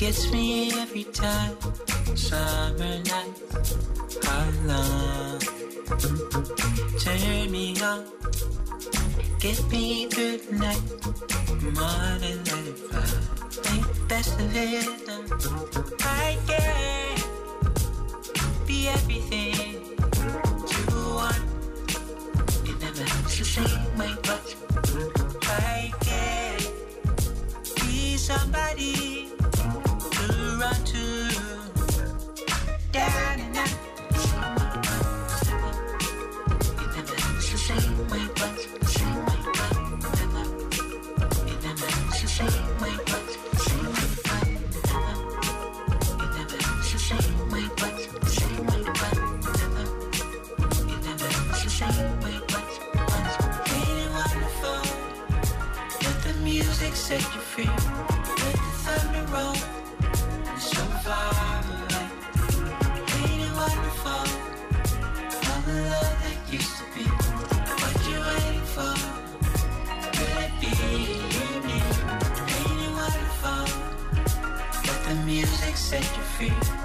Gets me every time. Summer night, I love. Turn me on. Get me through the night. Morning let it fly. Think best of it. I can be everything you want. You never have to say my but. I can be somebody. Set you free. Let the thunder roll, show fire light. Ain't it wonderful? All the love that used to be. What you waiting for? Could it be me? Ain't it wonderful? Let the music set you free.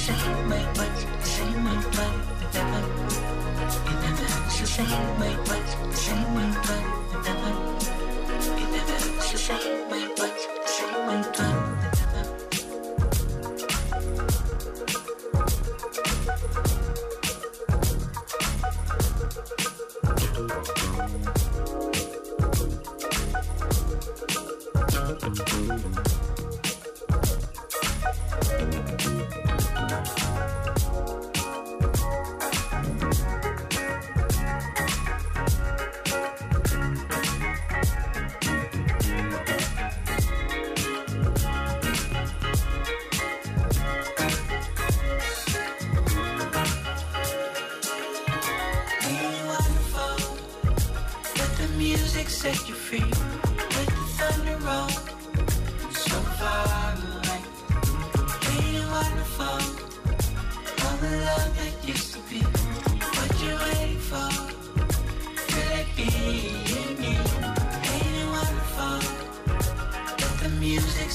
Same way, but same way, but never. It never. It's the same way, but same Thank you.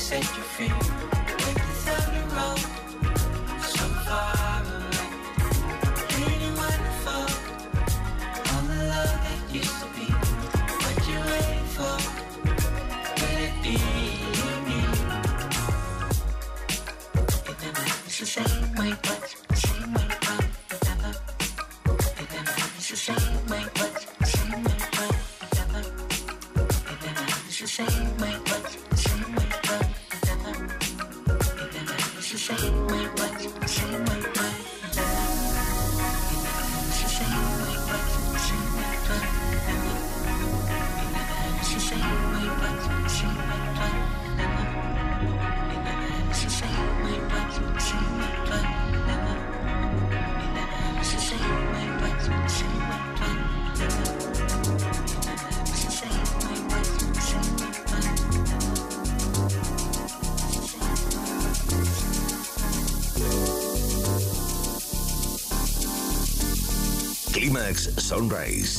sente o fim. Embrace.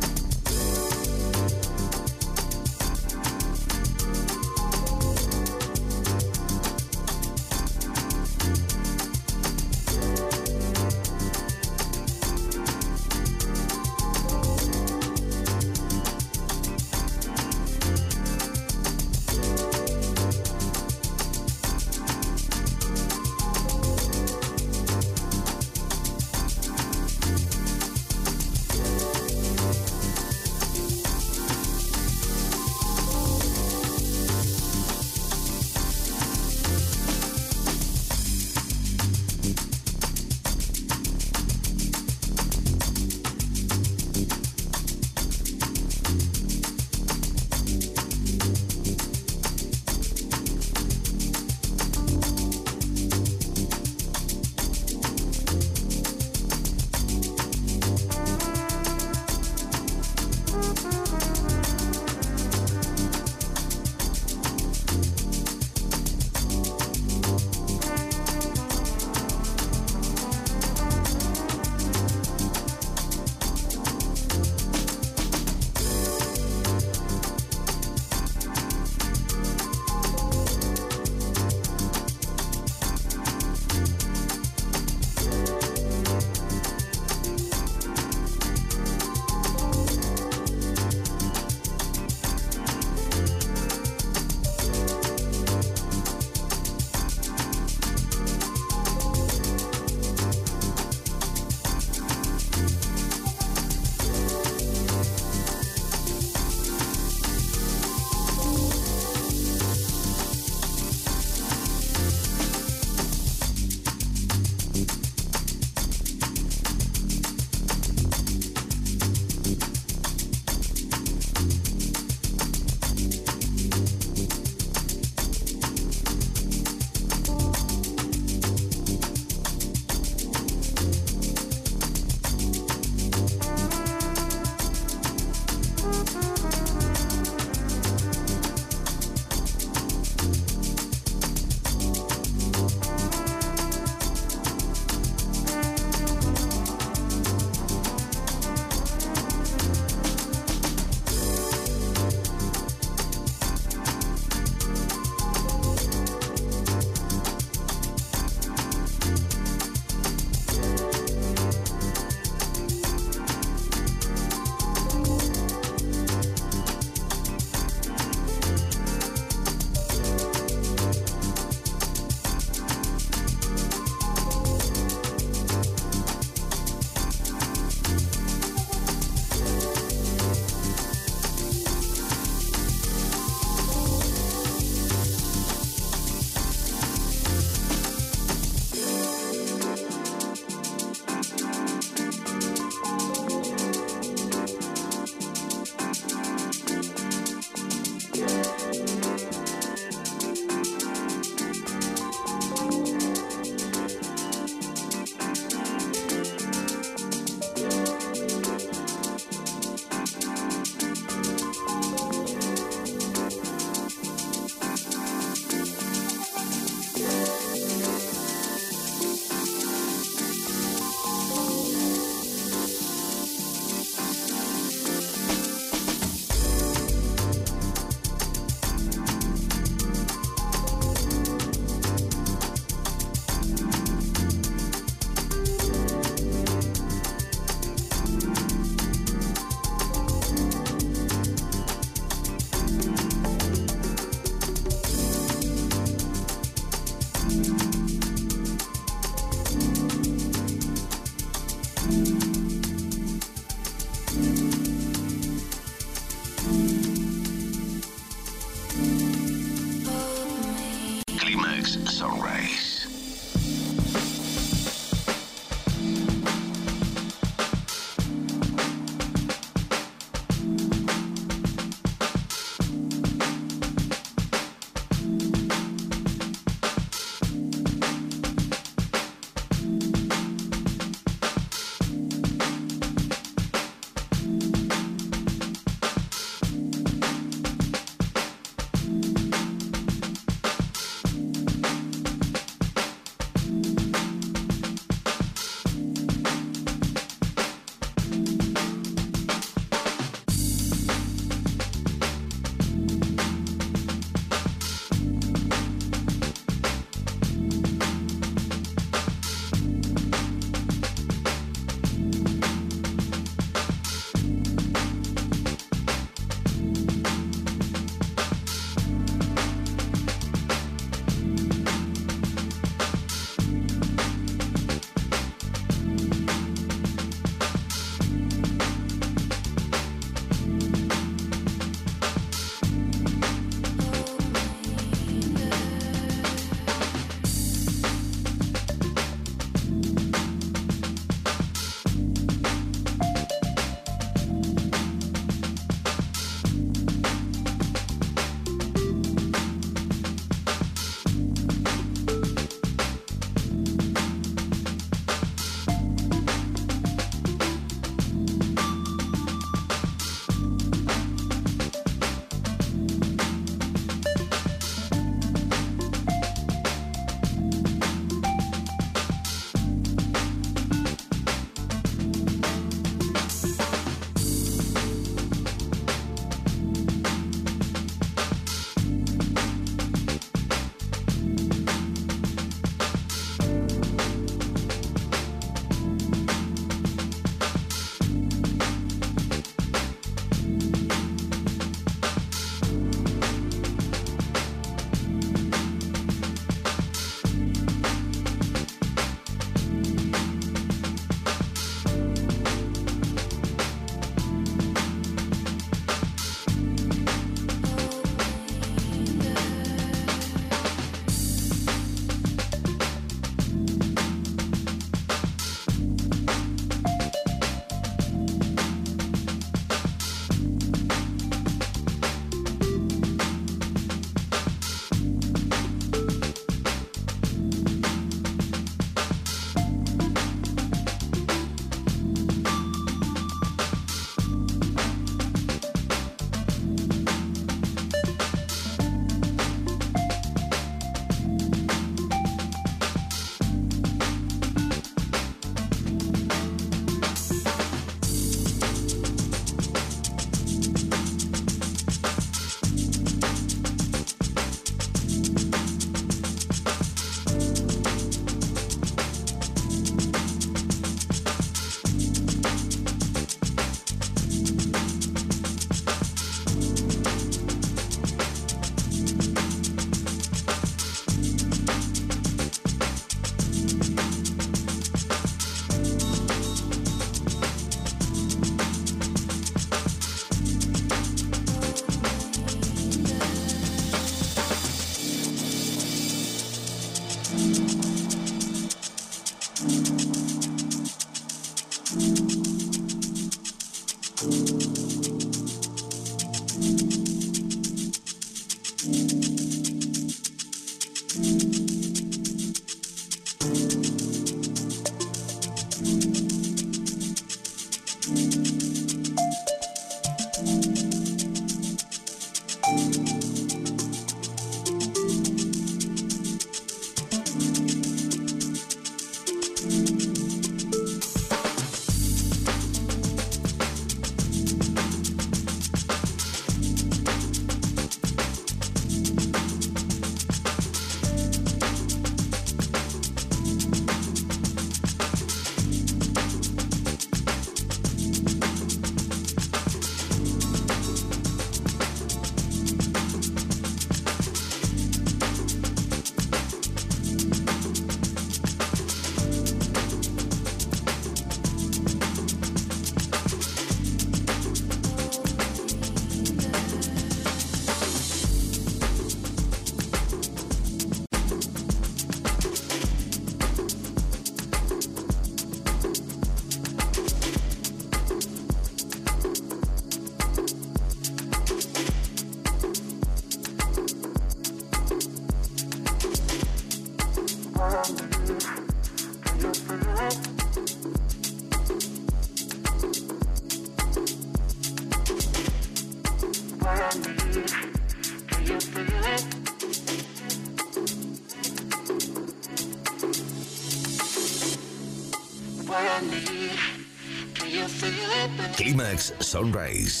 Sunrise.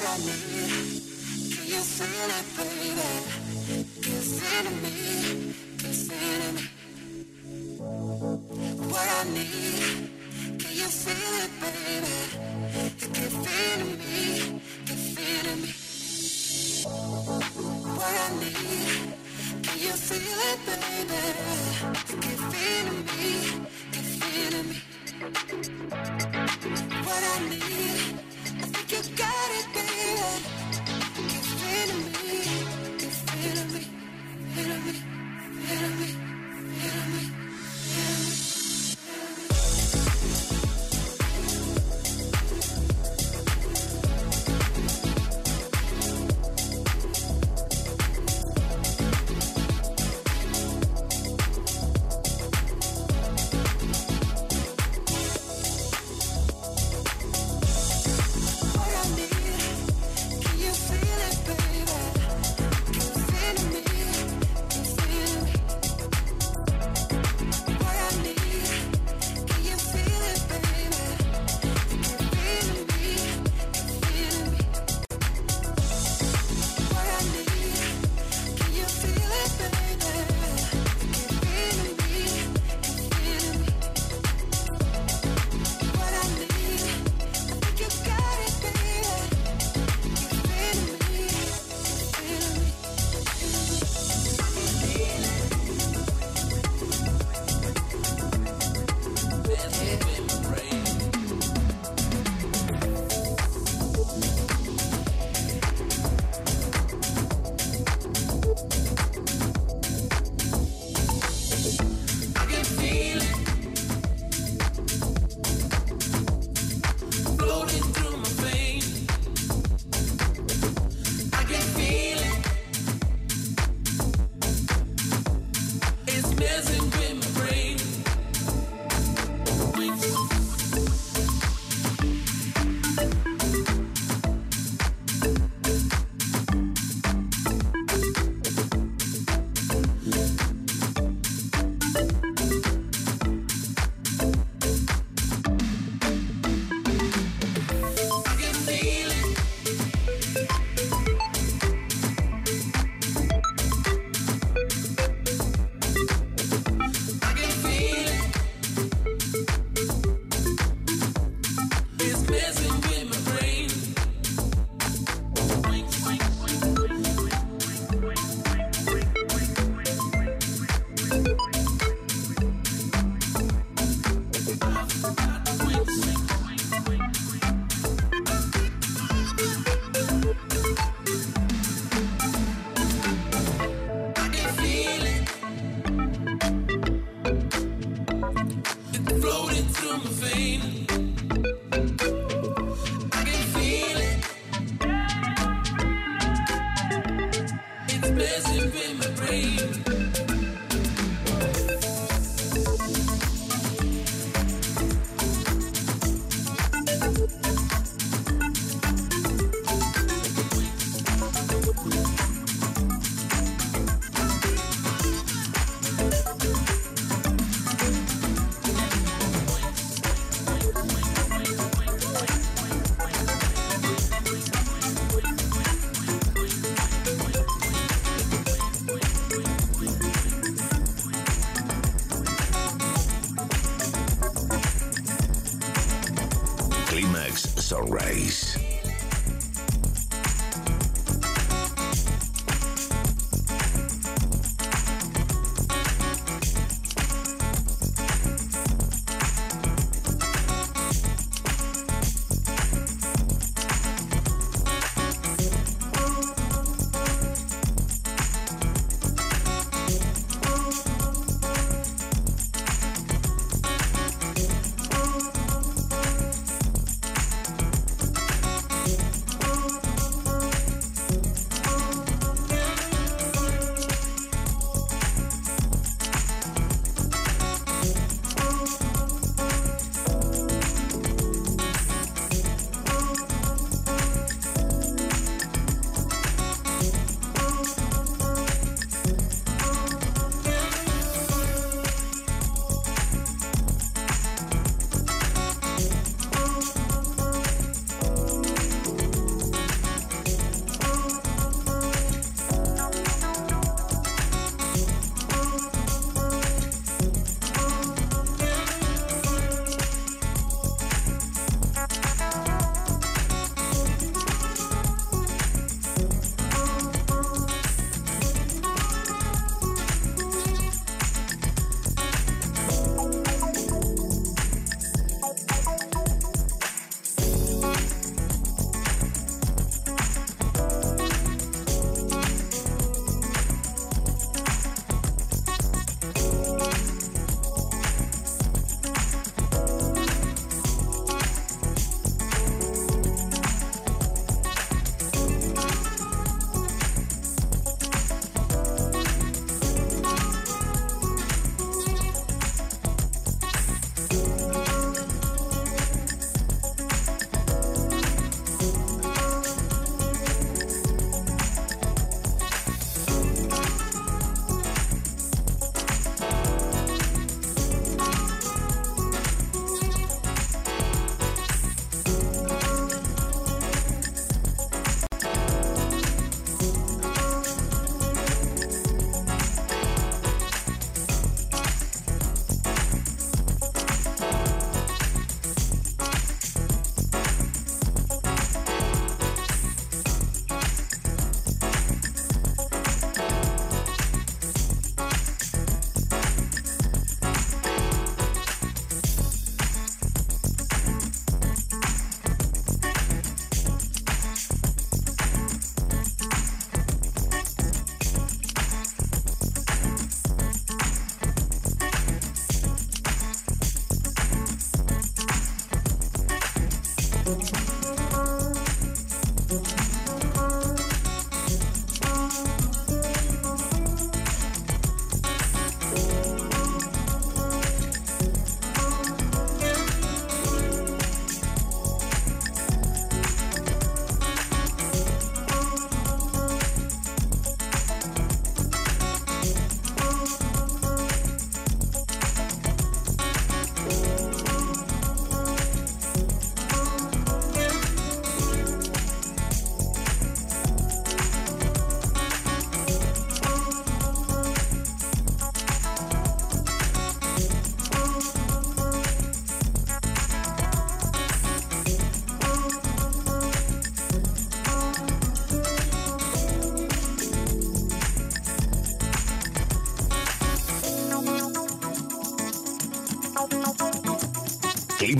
what I need? Can you feel it, baby? Can Kissing me, kissing me. What I need? Can you feel it, baby? You're giving me, giving me. What I need? Can you feel it, baby? Can You're giving me, giving me. What I need? Give it to me, it me, it me. Sunrise.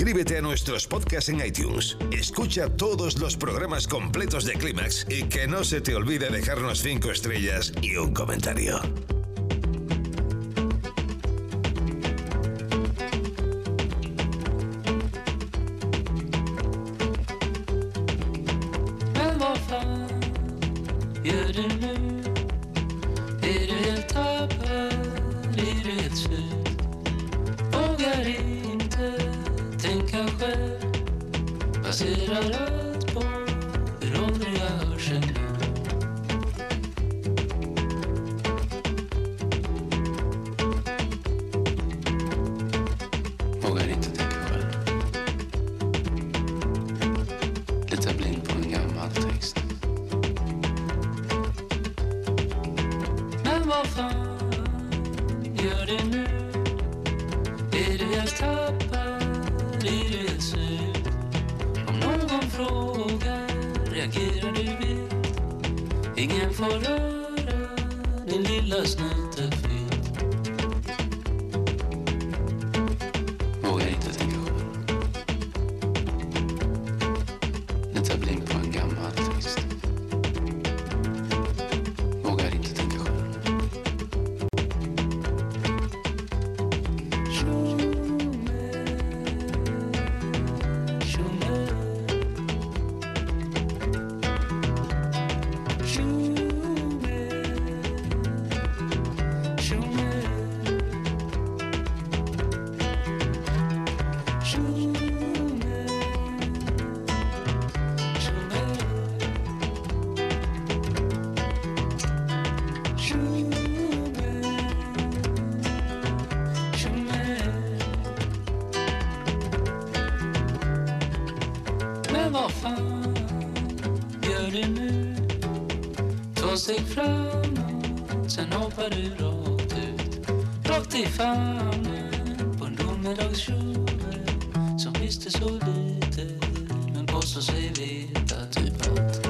Suscríbete a nuestros podcasts en iTunes. Escucha todos los programas completos de Clímax y que no se te olvide dejarnos 5 estrellas y un comentario. l'enfant Bienvenue Ta steg framåt Sen hoppar du rakt ut Rakt i famnen På en domedagskjol Som visste så lite Men påstår sig veta typ allt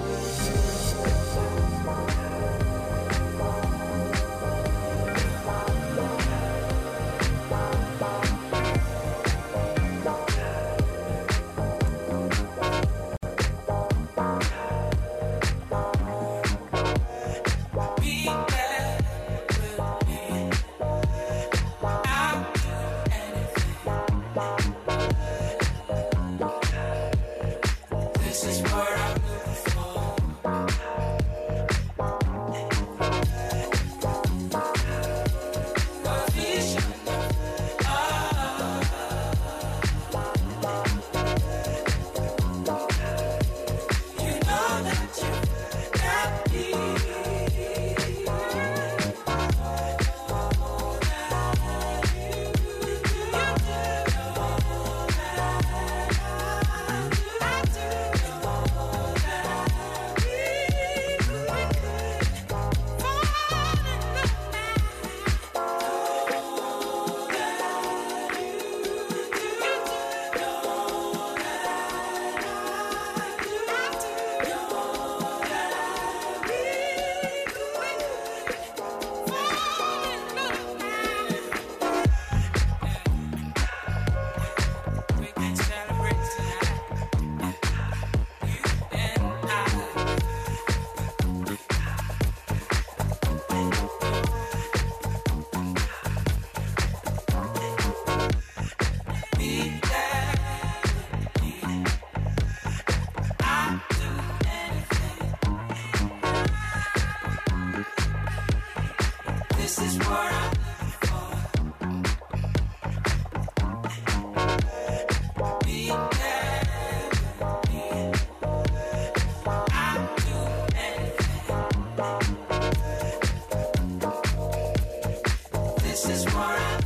This is where I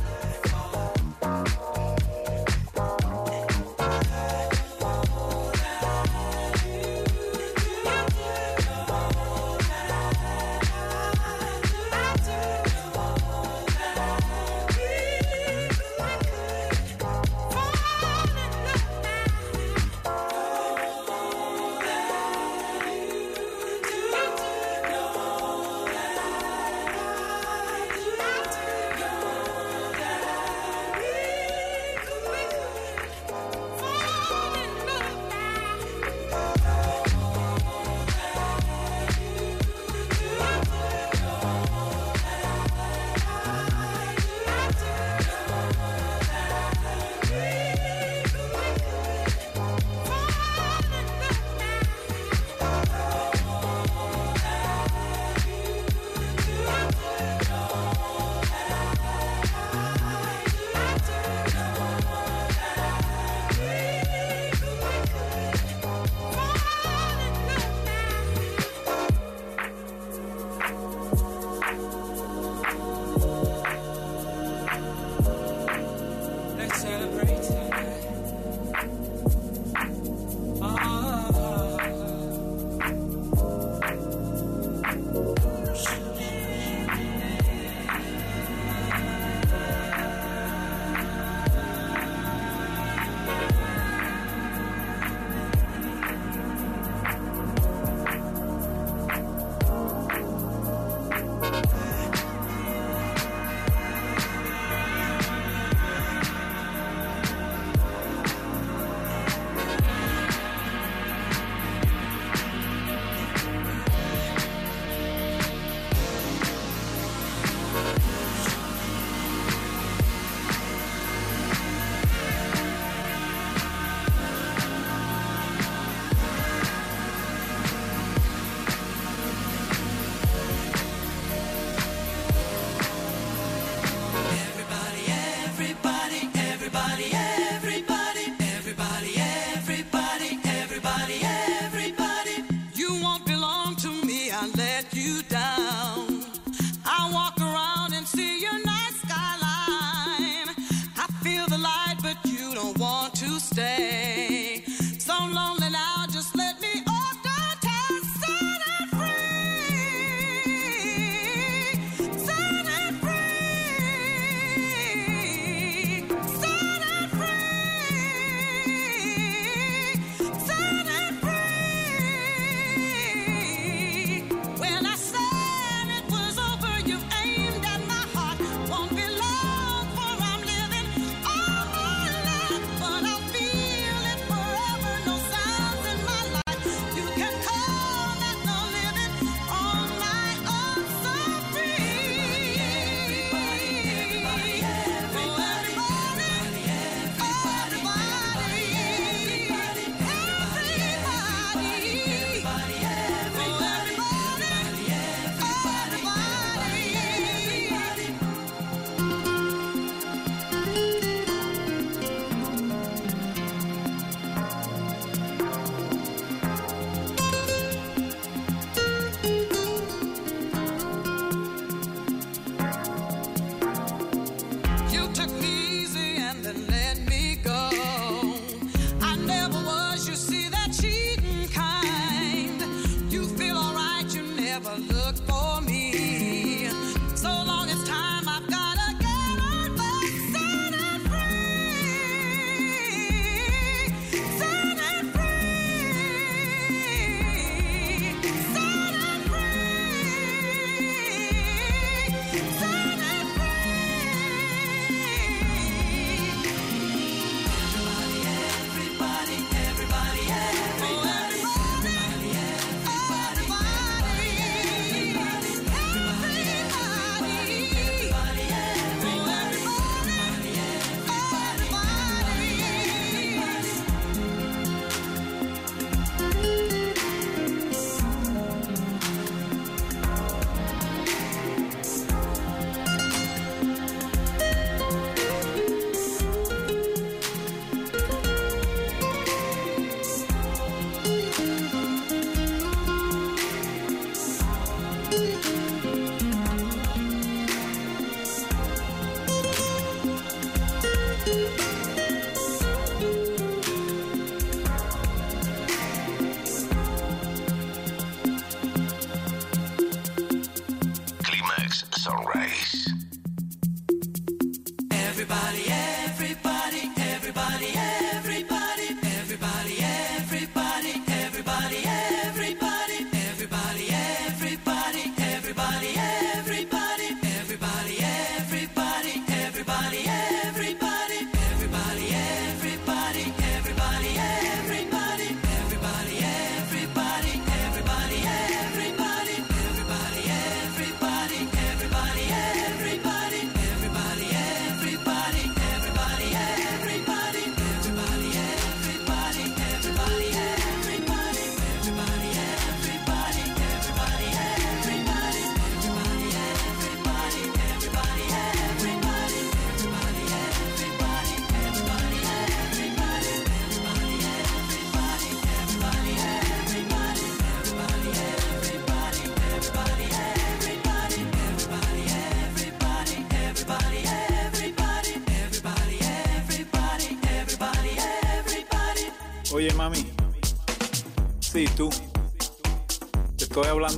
took me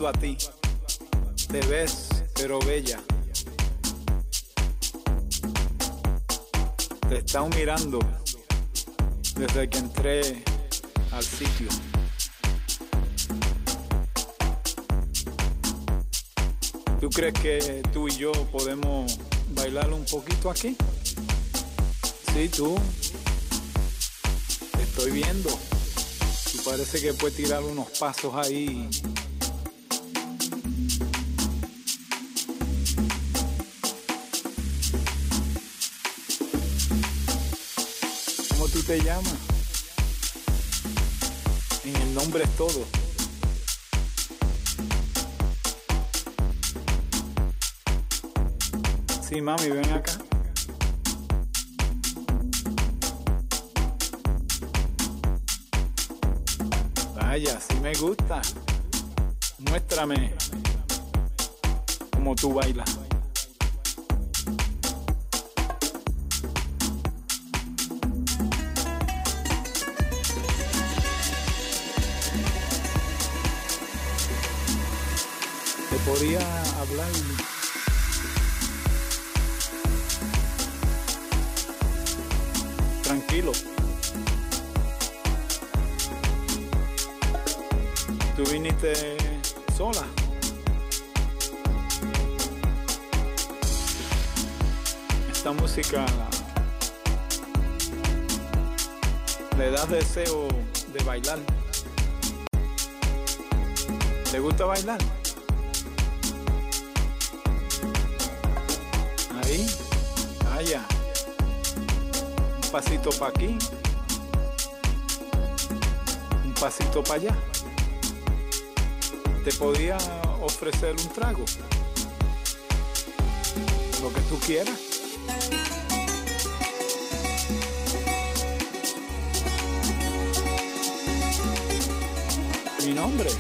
a ti. Te ves, pero bella. Te están mirando desde que entré al sitio. ¿Tú crees que tú y yo podemos bailar un poquito aquí? Sí, tú. Te estoy viendo. Y parece que puedes tirar unos pasos ahí. Te llamas? En el nombre todo. Sí, mami, ven acá. Vaya, sí me gusta. Muéstrame cómo tú bailas. Podía hablar tranquilo. Tú viniste sola. Esta música le da deseo de bailar. ¿Te gusta bailar? Pasito para aquí, un pasito para allá. Te podía ofrecer un trago, lo que tú quieras. Mi nombre,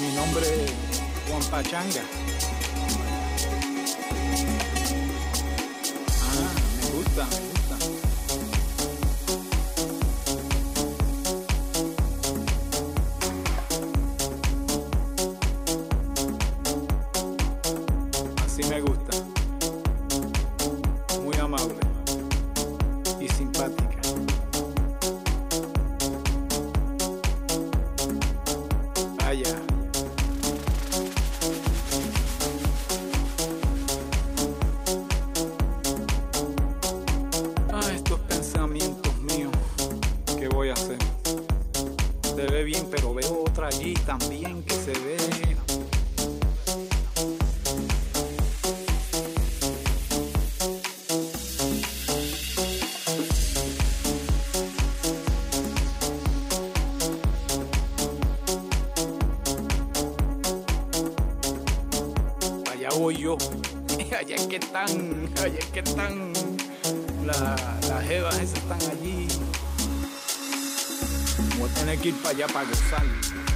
mi nombre es Juan Pachanga. Se ve bien, pero veo otra allí también que se ve. Allá voy yo. Allá es que están, allá es que están. La- las jevas esas están allí. Voy a tener que ir para allá para gozar.